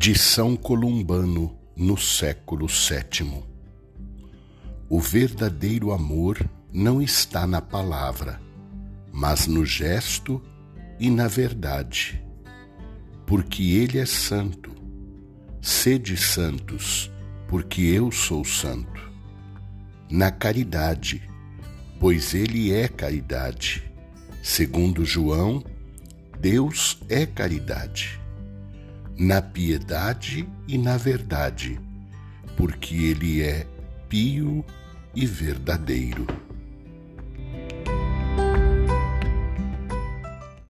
de São Columbano no século VII. O verdadeiro amor não está na palavra, mas no gesto e na verdade, porque Ele é santo. Sede santos, porque eu sou santo. Na caridade, pois Ele é caridade. Segundo João, Deus é caridade na piedade e na verdade, porque ele é pio e verdadeiro.